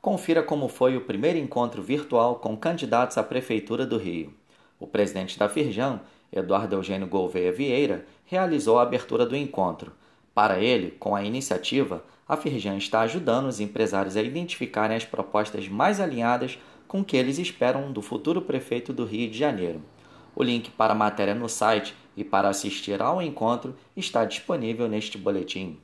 Confira como foi o primeiro encontro virtual com candidatos à Prefeitura do Rio. O presidente da Firjan, Eduardo Eugênio Gouveia Vieira, realizou a abertura do encontro. Para ele, com a iniciativa, a Firjan está ajudando os empresários a identificarem as propostas mais alinhadas com o que eles esperam do futuro prefeito do Rio de Janeiro. O link para a matéria no site e para assistir ao encontro está disponível neste boletim.